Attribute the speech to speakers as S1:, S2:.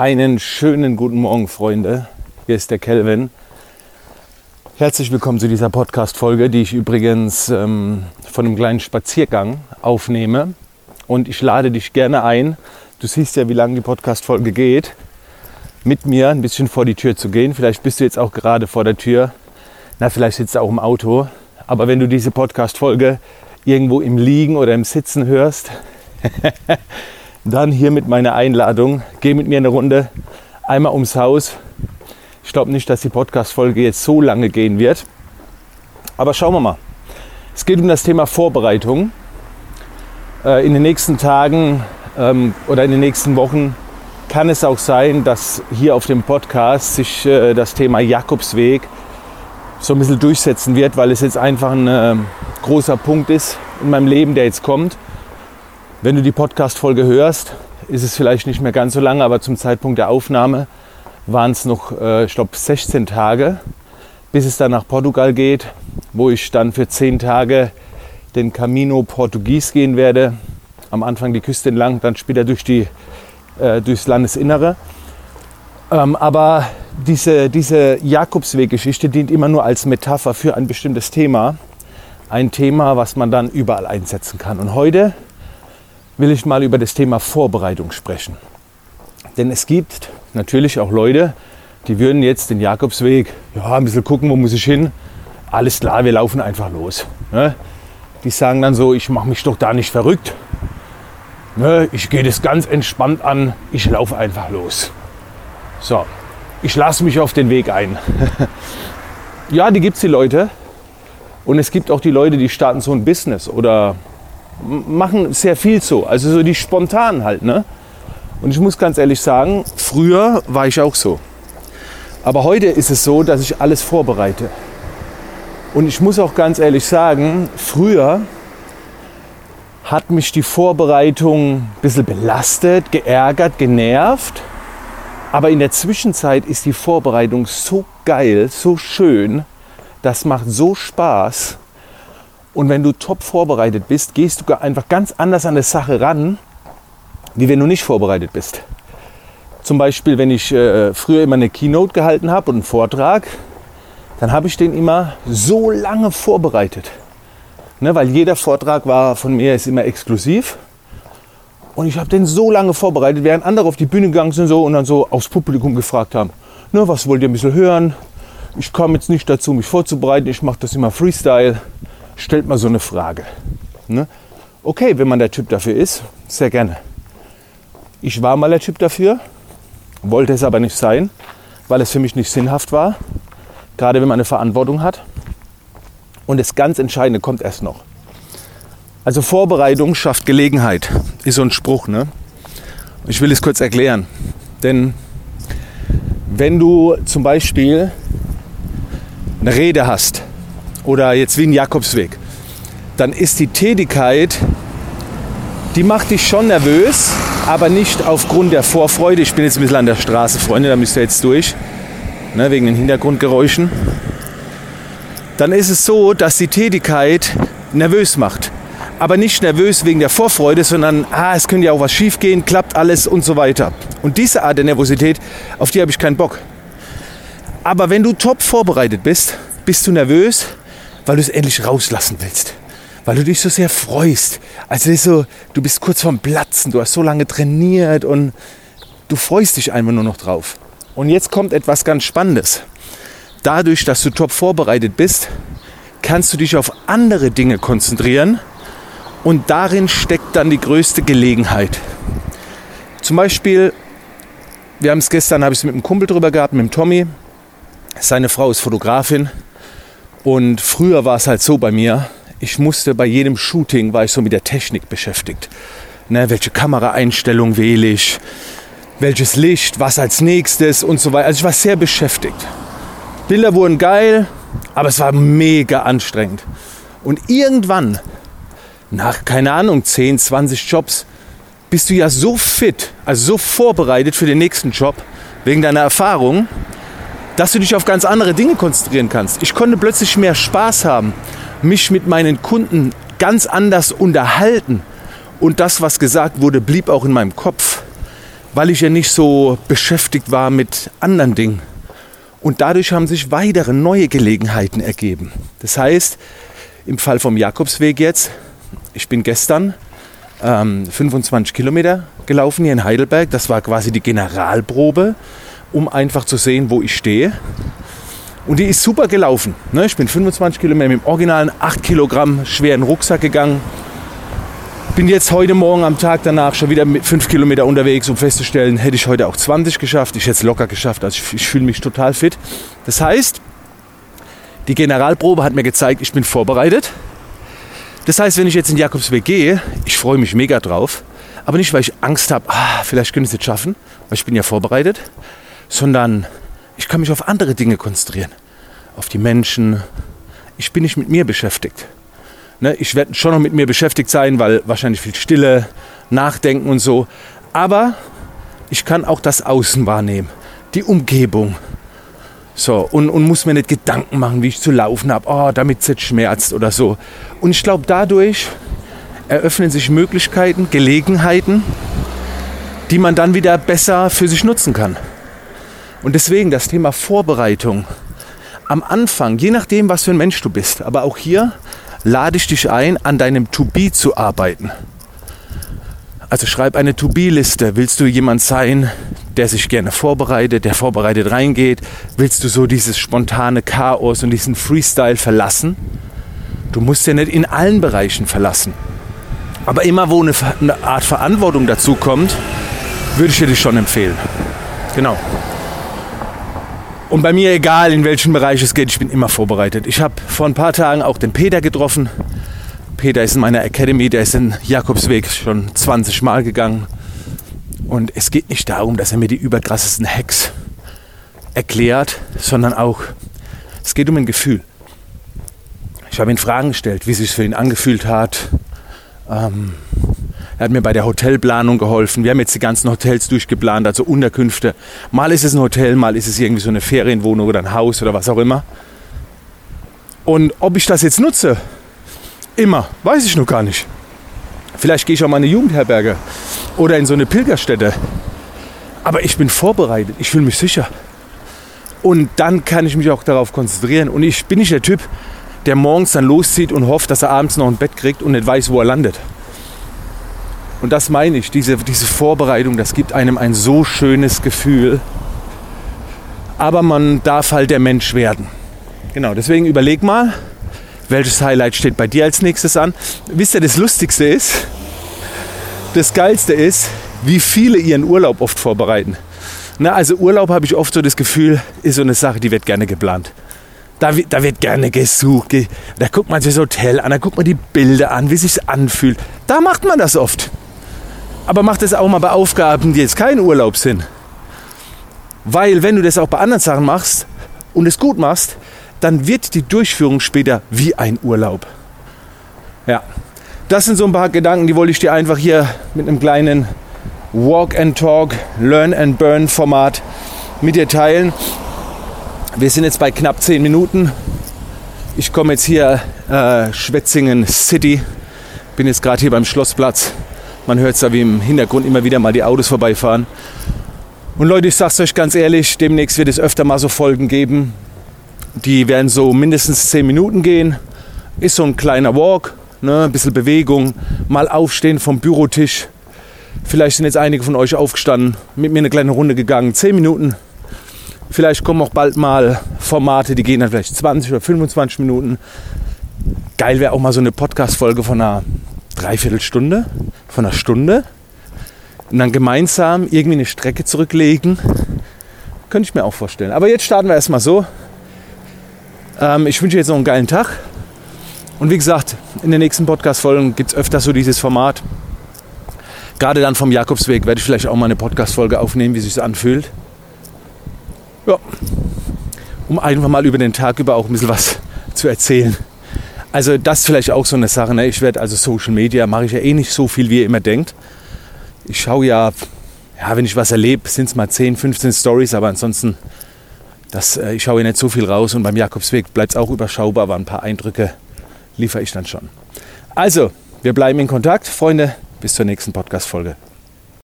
S1: Einen schönen guten Morgen, Freunde. Hier ist der Kelvin. Herzlich willkommen zu dieser Podcast-Folge, die ich übrigens ähm, von einem kleinen Spaziergang aufnehme. Und ich lade dich gerne ein. Du siehst ja, wie lange die Podcast-Folge geht. Mit mir ein bisschen vor die Tür zu gehen. Vielleicht bist du jetzt auch gerade vor der Tür. Na, vielleicht sitzt du auch im Auto. Aber wenn du diese Podcast-Folge irgendwo im Liegen oder im Sitzen hörst, dann hiermit meine Einladung. Geh mit mir eine Runde einmal ums Haus. Ich glaube nicht, dass die Podcast-Folge jetzt so lange gehen wird. Aber schauen wir mal. Es geht um das Thema Vorbereitung. Äh, in den nächsten Tagen ähm, oder in den nächsten Wochen kann es auch sein, dass hier auf dem Podcast sich äh, das Thema Jakobsweg so ein bisschen durchsetzen wird, weil es jetzt einfach ein äh, großer Punkt ist in meinem Leben, der jetzt kommt. Wenn du die Podcast-Folge hörst, ist es vielleicht nicht mehr ganz so lange, aber zum Zeitpunkt der Aufnahme waren es noch, äh, ich glaube, 16 Tage, bis es dann nach Portugal geht, wo ich dann für 10 Tage den Camino Portugies gehen werde. Am Anfang die Küste entlang, dann später durch die, äh, durchs Landesinnere. Ähm, aber diese, diese Jakobsweg-Geschichte dient immer nur als Metapher für ein bestimmtes Thema. Ein Thema, was man dann überall einsetzen kann. Und heute will ich mal über das Thema Vorbereitung sprechen. Denn es gibt natürlich auch Leute, die würden jetzt den Jakobsweg, ja, ein bisschen gucken, wo muss ich hin. Alles klar, wir laufen einfach los. Ne? Die sagen dann so, ich mache mich doch da nicht verrückt. Ne? Ich gehe das ganz entspannt an, ich laufe einfach los. So, ich lasse mich auf den Weg ein. ja, die gibt es die Leute. Und es gibt auch die Leute, die starten so ein Business oder machen sehr viel so. Also so die spontan halt. Ne? Und ich muss ganz ehrlich sagen, früher war ich auch so. Aber heute ist es so, dass ich alles vorbereite. Und ich muss auch ganz ehrlich sagen, früher hat mich die Vorbereitung ein bisschen belastet, geärgert, genervt. Aber in der Zwischenzeit ist die Vorbereitung so geil, so schön, das macht so Spaß. Und wenn du top vorbereitet bist, gehst du einfach ganz anders an die Sache ran, wie wenn du nicht vorbereitet bist. Zum Beispiel, wenn ich äh, früher immer eine Keynote gehalten habe und einen Vortrag, dann habe ich den immer so lange vorbereitet. Ne, weil jeder Vortrag war von mir ist immer exklusiv. Und ich habe den so lange vorbereitet, während andere auf die Bühne gegangen sind so, und dann so aufs Publikum gefragt haben, ne, was wollt ihr ein bisschen hören? Ich komme jetzt nicht dazu, mich vorzubereiten, ich mache das immer Freestyle stellt mal so eine Frage. Ne? Okay, wenn man der Typ dafür ist, sehr gerne. Ich war mal der Typ dafür, wollte es aber nicht sein, weil es für mich nicht sinnhaft war, gerade wenn man eine Verantwortung hat. Und das ganz Entscheidende kommt erst noch. Also Vorbereitung schafft Gelegenheit, ist so ein Spruch. Ne? Ich will es kurz erklären. Denn wenn du zum Beispiel eine Rede hast oder jetzt wie ein Jakobsweg, dann ist die Tätigkeit, die macht dich schon nervös, aber nicht aufgrund der Vorfreude. Ich bin jetzt ein bisschen an der Straße, Freunde, da müsst ihr jetzt durch, ne, wegen den Hintergrundgeräuschen. Dann ist es so, dass die Tätigkeit nervös macht. Aber nicht nervös wegen der Vorfreude, sondern ah, es könnte ja auch was schiefgehen, klappt alles und so weiter. Und diese Art der Nervosität, auf die habe ich keinen Bock. Aber wenn du top vorbereitet bist, bist du nervös, weil du es endlich rauslassen willst. Weil du dich so sehr freust. Also so, du bist kurz vorm Platzen, du hast so lange trainiert und du freust dich einfach nur noch drauf. Und jetzt kommt etwas ganz Spannendes. Dadurch, dass du top vorbereitet bist, kannst du dich auf andere Dinge konzentrieren und darin steckt dann die größte Gelegenheit. Zum Beispiel, wir haben es gestern, habe ich es mit einem Kumpel drüber gehabt, mit dem Tommy. Seine Frau ist Fotografin und früher war es halt so bei mir, ich musste bei jedem Shooting, war ich so mit der Technik beschäftigt. Ne, welche Kameraeinstellung wähle ich, welches Licht, was als nächstes und so weiter. Also ich war sehr beschäftigt. Bilder wurden geil, aber es war mega anstrengend. Und irgendwann, nach keine Ahnung, 10, 20 Jobs, bist du ja so fit, also so vorbereitet für den nächsten Job, wegen deiner Erfahrung, dass du dich auf ganz andere Dinge konzentrieren kannst. Ich konnte plötzlich mehr Spaß haben, mich mit meinen Kunden ganz anders unterhalten. Und das, was gesagt wurde, blieb auch in meinem Kopf. weil ich ja nicht so beschäftigt war mit anderen Dingen. Und dadurch haben sich weitere neue Gelegenheiten ergeben. Das heißt, im Fall vom Jakobsweg jetzt, ich bin gestern ähm, 25 Kilometer gelaufen hier in Heidelberg. Das war quasi die Generalprobe, um einfach zu sehen, wo ich stehe. Und die ist super gelaufen. Ne? Ich bin 25 Kilometer mit dem originalen 8 Kilogramm schweren Rucksack gegangen. Bin jetzt heute Morgen am Tag danach schon wieder mit 5 Kilometer unterwegs, um festzustellen, hätte ich heute auch 20 geschafft. Ich hätte es locker geschafft. Also ich, ich fühle mich total fit. Das heißt, die Generalprobe hat mir gezeigt, ich bin vorbereitet. Das heißt, wenn ich jetzt in Jakobsweg gehe, ich freue mich mega drauf. Aber nicht, weil ich Angst habe, ah, vielleicht können ich es nicht schaffen, weil ich bin ja vorbereitet, sondern ich kann mich auf andere Dinge konzentrieren. Auf die Menschen. Ich bin nicht mit mir beschäftigt. Ne, ich werde schon noch mit mir beschäftigt sein, weil wahrscheinlich viel Stille, Nachdenken und so. Aber ich kann auch das Außen wahrnehmen, die Umgebung. So, und, und muss mir nicht Gedanken machen, wie ich zu laufen habe, oh, damit es schmerzt oder so. Und ich glaube, dadurch eröffnen sich Möglichkeiten, Gelegenheiten, die man dann wieder besser für sich nutzen kann. Und deswegen das Thema Vorbereitung. Am Anfang, je nachdem, was für ein Mensch du bist, aber auch hier lade ich dich ein, an deinem To-Be zu arbeiten. Also schreib eine To-Be-Liste. Willst du jemand sein, der sich gerne vorbereitet, der vorbereitet reingeht? Willst du so dieses spontane Chaos und diesen Freestyle verlassen? Du musst ja nicht in allen Bereichen verlassen. Aber immer, wo eine, eine Art Verantwortung dazu kommt, würde ich dir das schon empfehlen. Genau. Und bei mir, egal in welchen Bereich es geht, ich bin immer vorbereitet. Ich habe vor ein paar Tagen auch den Peter getroffen. Peter ist in meiner Academy, der ist den Jakobsweg schon 20 Mal gegangen. Und es geht nicht darum, dass er mir die überkrassesten Hacks erklärt, sondern auch, es geht um ein Gefühl. Ich habe ihn Fragen gestellt, wie es sich für ihn angefühlt hat, ähm, er hat mir bei der Hotelplanung geholfen. Wir haben jetzt die ganzen Hotels durchgeplant, also Unterkünfte. Mal ist es ein Hotel, mal ist es irgendwie so eine Ferienwohnung oder ein Haus oder was auch immer. Und ob ich das jetzt nutze, immer, weiß ich noch gar nicht. Vielleicht gehe ich auch mal in eine Jugendherberge oder in so eine Pilgerstätte. Aber ich bin vorbereitet, ich fühle mich sicher. Und dann kann ich mich auch darauf konzentrieren. Und ich bin nicht der Typ, der morgens dann loszieht und hofft, dass er abends noch ein Bett kriegt und nicht weiß, wo er landet. Und das meine ich, diese, diese Vorbereitung, das gibt einem ein so schönes Gefühl. Aber man darf halt der Mensch werden. Genau, deswegen überleg mal, welches Highlight steht bei dir als nächstes an. Wisst ihr, das Lustigste ist, das Geilste ist, wie viele ihren Urlaub oft vorbereiten. Na, also Urlaub habe ich oft so das Gefühl, ist so eine Sache, die wird gerne geplant. Da, da wird gerne gesucht. Da guckt man sich das Hotel an, da guckt man die Bilder an, wie sich anfühlt. Da macht man das oft. Aber macht es auch mal bei Aufgaben, die jetzt kein Urlaub sind. Weil wenn du das auch bei anderen Sachen machst und es gut machst, dann wird die Durchführung später wie ein Urlaub. Ja, das sind so ein paar Gedanken, die wollte ich dir einfach hier mit einem kleinen Walk and Talk, Learn and Burn Format mit dir teilen. Wir sind jetzt bei knapp 10 Minuten. Ich komme jetzt hier äh, Schwetzingen City. Bin jetzt gerade hier beim Schlossplatz. Man hört es da wie im Hintergrund immer wieder mal die Autos vorbeifahren. Und Leute, ich sag's euch ganz ehrlich, demnächst wird es öfter mal so Folgen geben. Die werden so mindestens 10 Minuten gehen. Ist so ein kleiner Walk, ne, ein bisschen Bewegung, mal aufstehen vom Bürotisch. Vielleicht sind jetzt einige von euch aufgestanden, mit mir eine kleine Runde gegangen. 10 Minuten, Vielleicht kommen auch bald mal Formate, die gehen dann vielleicht 20 oder 25 Minuten. Geil wäre auch mal so eine Podcast-Folge von einer Dreiviertelstunde, von einer Stunde. Und dann gemeinsam irgendwie eine Strecke zurücklegen. Könnte ich mir auch vorstellen. Aber jetzt starten wir erstmal so. Ähm, ich wünsche jetzt noch einen geilen Tag. Und wie gesagt, in den nächsten Podcast-Folgen gibt es öfter so dieses Format. Gerade dann vom Jakobsweg werde ich vielleicht auch mal eine Podcast-Folge aufnehmen, wie sich anfühlt. Ja, um einfach mal über den Tag über auch ein bisschen was zu erzählen. Also das ist vielleicht auch so eine Sache. Ne? Ich werde also Social Media mache ich ja eh nicht so viel, wie ihr immer denkt. Ich schaue ja, ja, wenn ich was erlebe, sind es mal 10, 15 Stories, aber ansonsten, das, äh, ich schaue ja nicht so viel raus und beim Jakobsweg bleibt es auch überschaubar, aber ein paar Eindrücke liefere ich dann schon. Also, wir bleiben in Kontakt, Freunde. Bis zur nächsten Podcast-Folge.